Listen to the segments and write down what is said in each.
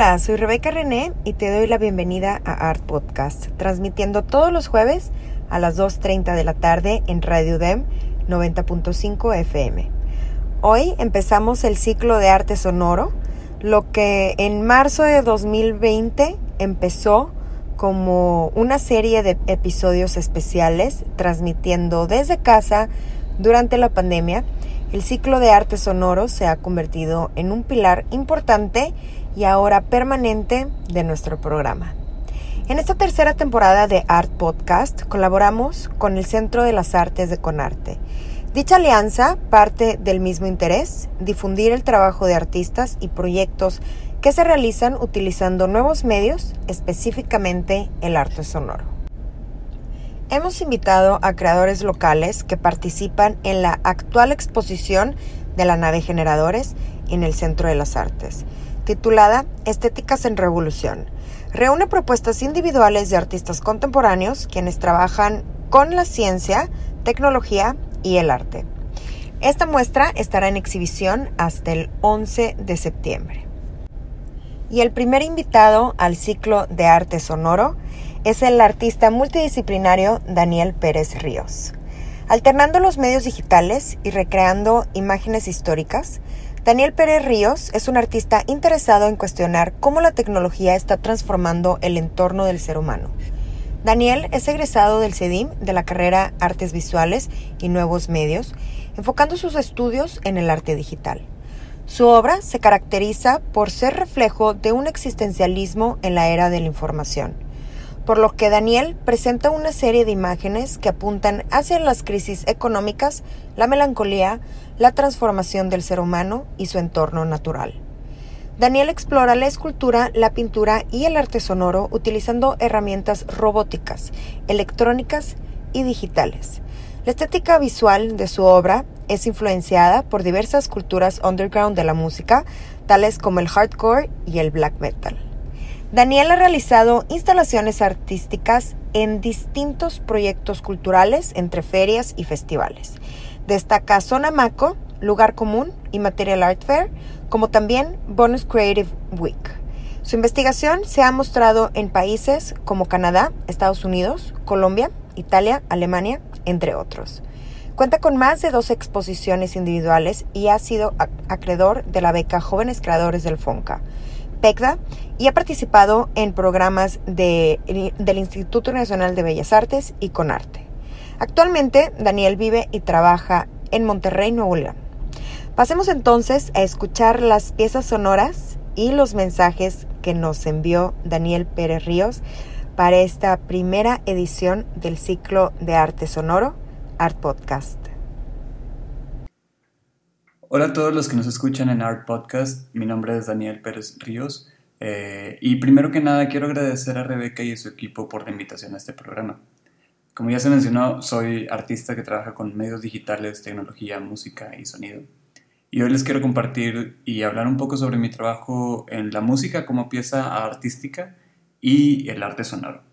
Soy Rebeca René y te doy la bienvenida a Art Podcast, transmitiendo todos los jueves a las 2.30 de la tarde en Radio DEM 90.5 FM. Hoy empezamos el ciclo de arte sonoro, lo que en marzo de 2020 empezó como una serie de episodios especiales transmitiendo desde casa durante la pandemia. El ciclo de arte sonoro se ha convertido en un pilar importante y ahora permanente de nuestro programa. En esta tercera temporada de Art Podcast colaboramos con el Centro de las Artes de Conarte. Dicha alianza parte del mismo interés, difundir el trabajo de artistas y proyectos que se realizan utilizando nuevos medios, específicamente el arte sonoro. Hemos invitado a creadores locales que participan en la actual exposición de la nave Generadores en el Centro de las Artes titulada Estéticas en Revolución. Reúne propuestas individuales de artistas contemporáneos quienes trabajan con la ciencia, tecnología y el arte. Esta muestra estará en exhibición hasta el 11 de septiembre. Y el primer invitado al ciclo de arte sonoro es el artista multidisciplinario Daniel Pérez Ríos. Alternando los medios digitales y recreando imágenes históricas, Daniel Pérez Ríos es un artista interesado en cuestionar cómo la tecnología está transformando el entorno del ser humano. Daniel es egresado del CEDIM de la carrera Artes Visuales y Nuevos Medios, enfocando sus estudios en el arte digital. Su obra se caracteriza por ser reflejo de un existencialismo en la era de la información por lo que Daniel presenta una serie de imágenes que apuntan hacia las crisis económicas, la melancolía, la transformación del ser humano y su entorno natural. Daniel explora la escultura, la pintura y el arte sonoro utilizando herramientas robóticas, electrónicas y digitales. La estética visual de su obra es influenciada por diversas culturas underground de la música, tales como el hardcore y el black metal. Daniel ha realizado instalaciones artísticas en distintos proyectos culturales entre ferias y festivales. Destaca Zona Maco, Lugar Común y Material Art Fair, como también Bonus Creative Week. Su investigación se ha mostrado en países como Canadá, Estados Unidos, Colombia, Italia, Alemania, entre otros. Cuenta con más de dos exposiciones individuales y ha sido acreedor de la beca Jóvenes Creadores del FONCA. PECDA y ha participado en programas del Instituto Nacional de Bellas Artes y Conarte. Actualmente, Daniel vive y trabaja en Monterrey, Nuevo León. Pasemos entonces a escuchar las piezas sonoras y los mensajes que nos envió Daniel Pérez Ríos para esta primera edición del ciclo de arte sonoro, Art Podcast. Hola a todos los que nos escuchan en Art Podcast. Mi nombre es Daniel Pérez Ríos. Eh, y primero que nada quiero agradecer a Rebeca y a su equipo por la invitación a este programa. Como ya se mencionó, soy artista que trabaja con medios digitales, tecnología, música y sonido. Y hoy les quiero compartir y hablar un poco sobre mi trabajo en la música como pieza artística y el arte sonoro.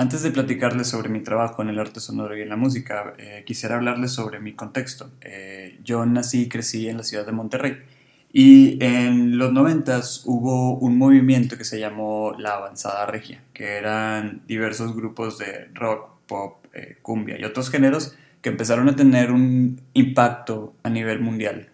Antes de platicarles sobre mi trabajo en el arte sonoro y en la música, eh, quisiera hablarles sobre mi contexto. Eh, yo nací y crecí en la ciudad de Monterrey y en los noventas hubo un movimiento que se llamó la Avanzada Regia, que eran diversos grupos de rock, pop, eh, cumbia y otros géneros que empezaron a tener un impacto a nivel mundial.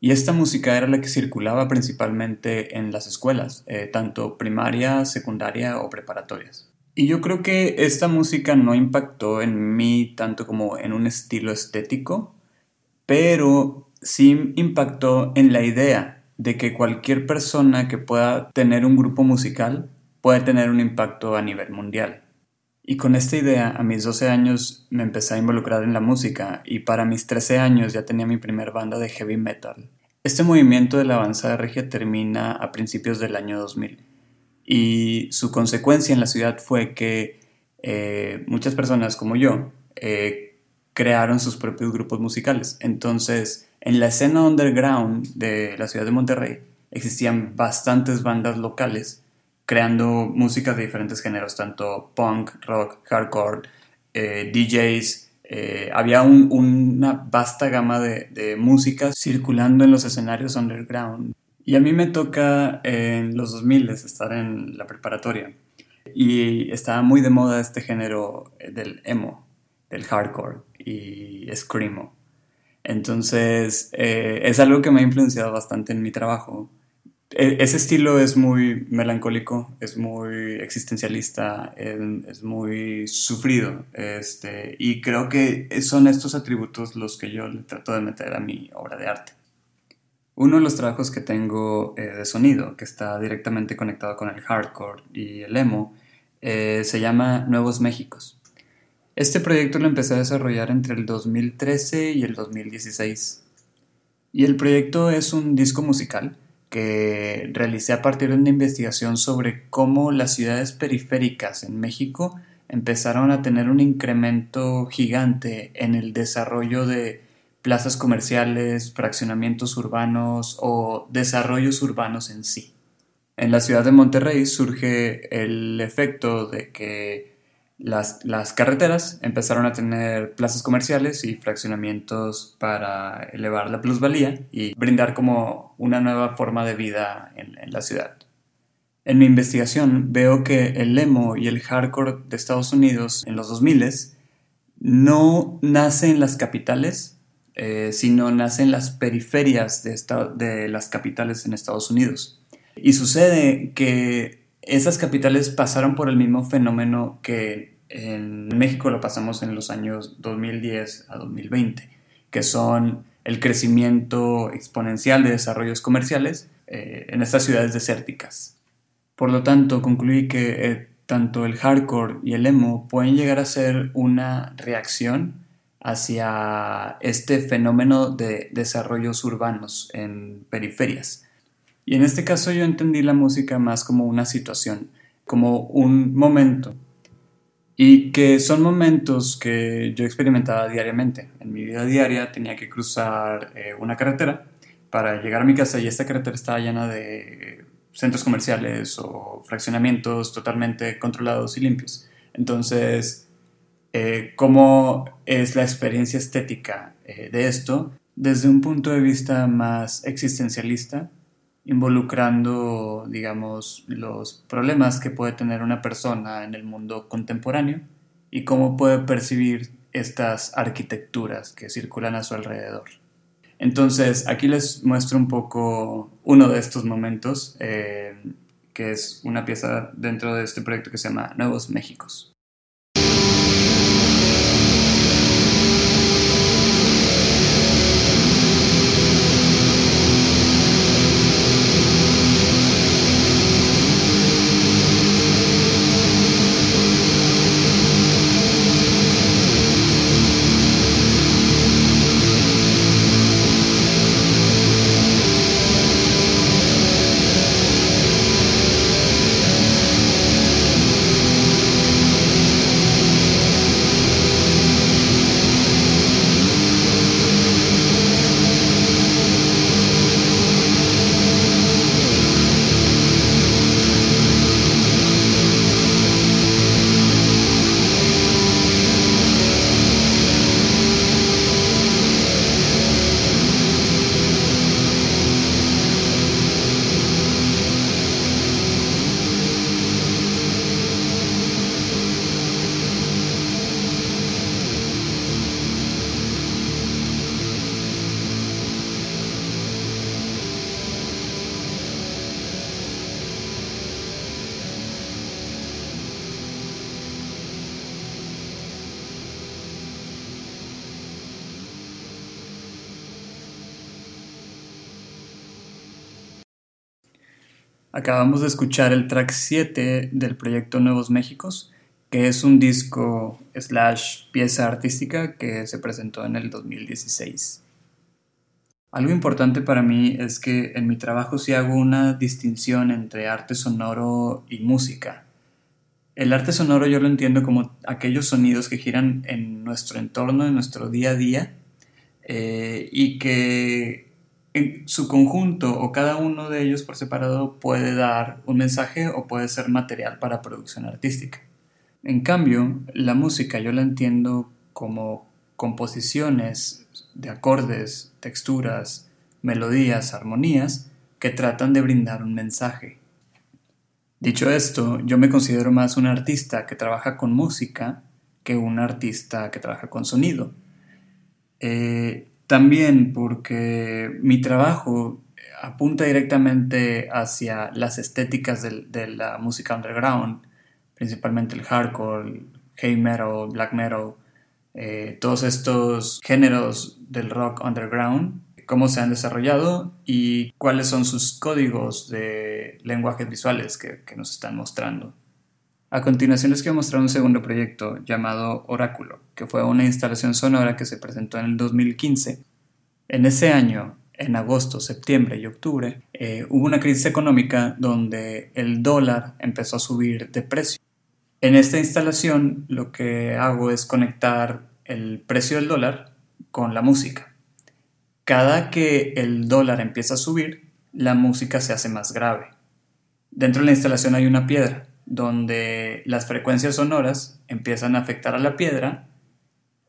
Y esta música era la que circulaba principalmente en las escuelas, tanto primaria, secundaria o preparatorias. Y yo creo que esta música no impactó en mí tanto como en un estilo estético, pero sí impactó en la idea de que cualquier persona que pueda tener un grupo musical puede tener un impacto a nivel mundial. Y con esta idea, a mis 12 años me empecé a involucrar en la música y para mis 13 años ya tenía mi primer banda de heavy metal. Este movimiento de la avanzada regia termina a principios del año 2000 y su consecuencia en la ciudad fue que eh, muchas personas como yo eh, crearon sus propios grupos musicales. Entonces, en la escena underground de la ciudad de Monterrey existían bastantes bandas locales creando música de diferentes géneros, tanto punk, rock, hardcore, eh, DJs. Había una vasta gama de, de música circulando en los escenarios underground. Y a mí me toca en los 2000 estar en la preparatoria. Y estaba muy de moda este género del emo, del hardcore y screamo. Entonces, eh, es algo que me ha influenciado bastante en mi trabajo e, ese estilo es muy melancólico, es muy existencialista, es, muy sufrido. Este, y creo que son estos atributos los que yo le trato de meter a mi obra de arte. Uno de los trabajos que tengo eh, de sonido, que está directamente conectado con el hardcore y el emo, eh, se llama Nuevos Méxicos. Este proyecto lo empecé a desarrollar entre el 2013 y el 2016. Y el proyecto es un disco musical que realicé a partir de una investigación sobre cómo las ciudades periféricas en México empezaron a tener un incremento gigante en el desarrollo de plazas comerciales, fraccionamientos urbanos o desarrollos urbanos en sí. En la ciudad de Monterrey surge el efecto de que las, carreteras empezaron a tener plazas comerciales y fraccionamientos para elevar la plusvalía y brindar como una nueva forma de vida en, la ciudad. En mi investigación veo que el emo y el hardcore de Estados Unidos en los 2000 no nace en las capitales, eh, sino nace en las periferias de, las capitales en Estados Unidos. Y sucede que esas capitales pasaron por el mismo fenómeno que en México lo pasamos en los años 2010 a 2020, que son el crecimiento exponencial de desarrollos comerciales eh, en estas ciudades desérticas. Por lo tanto, concluí que eh, tanto el hardcore y el emo pueden llegar a ser una reacción hacia este fenómeno de desarrollos urbanos en periferias. Y en este caso yo entendí la música más como una situación, como un momento y que son momentos que yo experimentaba diariamente. En mi vida diaria tenía que cruzar eh, una carretera para llegar a mi casa y esta carretera estaba llena de centros comerciales o fraccionamientos totalmente controlados y limpios. Entonces, eh, ¿cómo es la experiencia estética eh, de esto? Desde un punto de vista más existencialista, involucrando, digamos, los problemas que puede tener una persona en el mundo contemporáneo y cómo puede percibir estas arquitecturas que circulan a su alrededor. Entonces, aquí les muestro un poco uno de estos momentos, eh, que es una pieza dentro de este proyecto que se llama Nuevos Méxicos. Acabamos de escuchar el track 7 del proyecto Nuevos Méxicos, que es un disco slash pieza artística que se presentó en el 2016. Algo importante para mí es que en mi trabajo sí hago una distinción entre arte sonoro y música. El arte sonoro yo lo entiendo como aquellos sonidos que giran en nuestro entorno, en nuestro día a día, eh, y que en su conjunto o cada uno de ellos por separado puede dar un mensaje o puede ser material para producción artística. En cambio, la música yo la entiendo como composiciones de acordes, texturas, melodías, armonías que tratan de brindar un mensaje. Dicho esto, yo me considero más un artista que trabaja con música que un artista que trabaja con sonido. Eh, también porque mi trabajo apunta directamente hacia las estéticas de, la música underground, principalmente el hardcore, heavy metal, black metal, eh, todos estos géneros del rock underground, cómo se han desarrollado y cuáles son sus códigos de lenguajes visuales que nos están mostrando. A continuación les quiero mostrar un segundo proyecto llamado Oráculo, que fue una instalación sonora que se presentó en el 2015. En ese año, en agosto, septiembre y octubre, eh, hubo una crisis económica donde el dólar empezó a subir de precio. En esta instalación lo que hago es conectar el precio del dólar con la música. Cada que el dólar empieza a subir, la música se hace más grave. Dentro de la instalación hay una piedra donde las frecuencias sonoras empiezan a afectar a la piedra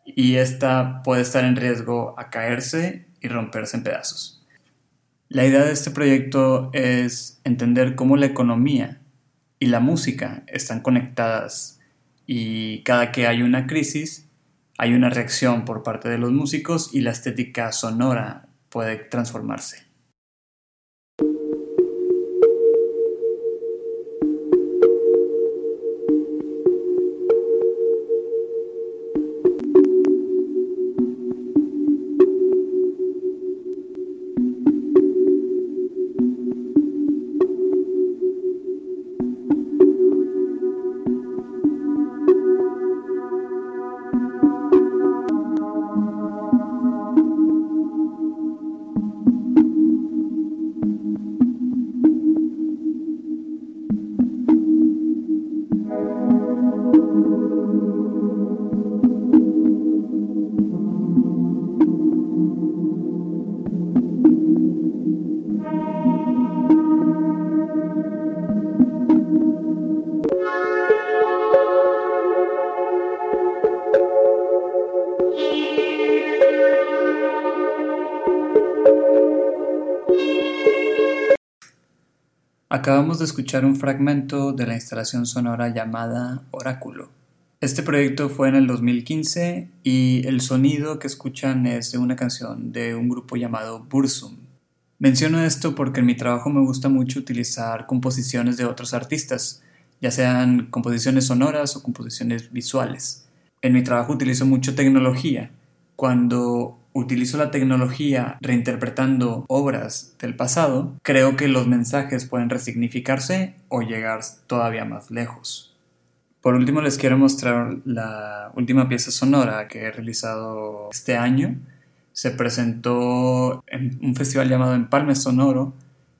y esta puede estar en riesgo a caerse y romperse en pedazos. La idea de este proyecto es entender cómo la economía y la música están conectadas y cada que hay una crisis hay una reacción por parte de los músicos y la estética sonora puede transformarse. Acabamos de escuchar un fragmento de la instalación sonora llamada Oráculo. Este proyecto fue en el 2015 y el sonido que escuchan es de una canción de un grupo llamado Bursum. Menciono esto porque en mi trabajo me gusta mucho utilizar composiciones de otros artistas, ya sean composiciones sonoras o composiciones visuales. En mi trabajo utilizo mucho tecnología. Cuando utilizo la tecnología reinterpretando obras del pasado, creo que los mensajes pueden resignificarse o llegar todavía más lejos. Por último les quiero mostrar la última pieza sonora que he realizado este año. Se presentó en un festival llamado Empalme Sonoro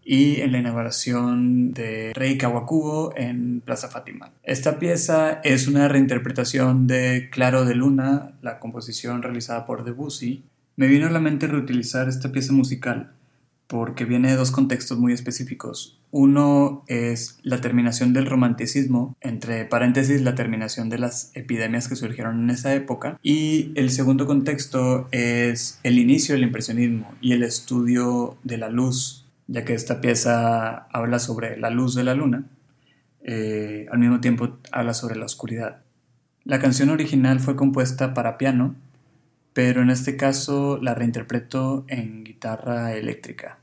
y en la inauguración de Rey Kawakubo en Plaza Fátima. Esta pieza es una reinterpretación de Claro de Luna, la composición realizada por Debussy, me vino a la mente reutilizar esta pieza musical porque viene de dos contextos muy específicos. Uno es la terminación del romanticismo, entre paréntesis la terminación de las epidemias que surgieron en esa época, y el segundo contexto es el inicio del impresionismo y el estudio de la luz, ya que esta pieza habla sobre la luz de la luna, eh, al mismo tiempo habla sobre la oscuridad. La canción original fue compuesta para piano, pero en este caso la reinterpreto en guitarra eléctrica.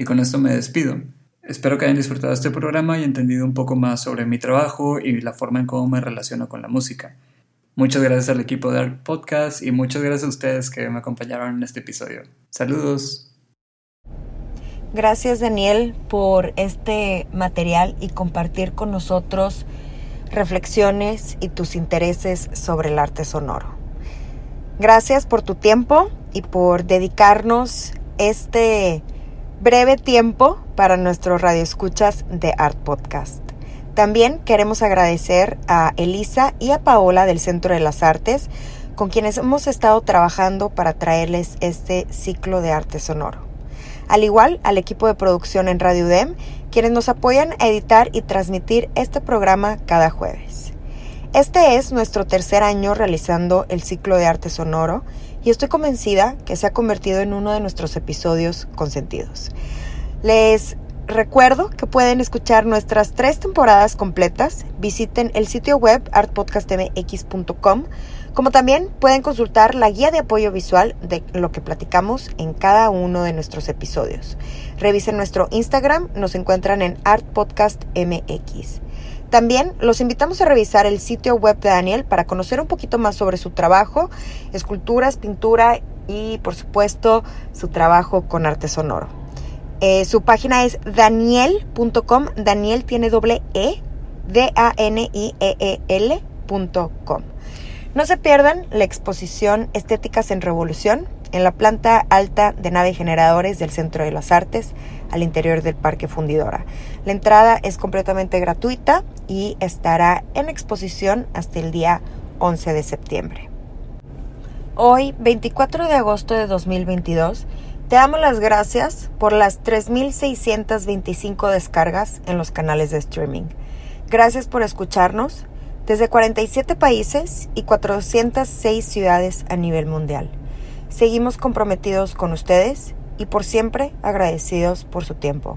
Y con esto me despido. Espero que hayan disfrutado este programa y entendido un poco más sobre mi trabajo y la forma en cómo me relaciono con la música. Muchas gracias al equipo de Art Podcast y muchas gracias a ustedes que me acompañaron en este episodio. Saludos. Gracias Daniel por este material y compartir con nosotros reflexiones y tus intereses sobre el arte sonoro. Gracias por tu tiempo y por dedicarnos este breve tiempo para nuestros radioescuchas de Art Podcast. También queremos agradecer a Elisa y a Paola del Centro de las Artes, con quienes hemos estado trabajando para traerles este ciclo de arte sonoro. Al igual al equipo de producción en Radio UDEM, quienes nos apoyan a editar y transmitir este programa cada jueves. Este es nuestro tercer año realizando el ciclo de arte sonoro y estoy convencida que se ha convertido en uno de nuestros episodios consentidos. Les recuerdo que pueden escuchar nuestras tres temporadas completas. Visiten el sitio web artpodcastmx.com, como también pueden consultar la guía de apoyo visual de lo que platicamos en cada uno de nuestros episodios. Revisen nuestro Instagram, nos encuentran en artpodcastmx. También los invitamos a revisar el sitio web de Daniel para conocer un poquito más sobre su trabajo, esculturas, pintura y por supuesto su trabajo con arte sonoro. Eh, su página es daniel.com, Daniel tiene doble E, D-A-N-I-E-E-L.com. No se pierdan la exposición Estéticas en Revolución en la planta alta de nave generadores del Centro de las Artes al interior del Parque Fundidora. La entrada es completamente gratuita y estará en exposición hasta el día 11 de septiembre. Hoy, 24 de agosto de 2022, te damos las gracias por las 3.625 descargas en los canales de streaming. Gracias por escucharnos desde 47 países y 406 ciudades a nivel mundial. Seguimos comprometidos con ustedes y por siempre agradecidos por su tiempo.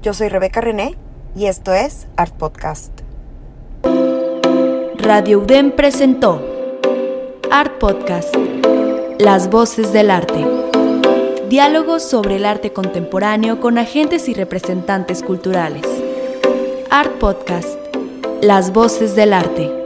Yo soy Rebeca René y esto es Art Podcast. Radio UDEM presentó Art Podcast, Las Voces del Arte. Diálogos sobre el arte contemporáneo con agentes y representantes culturales. Art Podcast, Las Voces del Arte.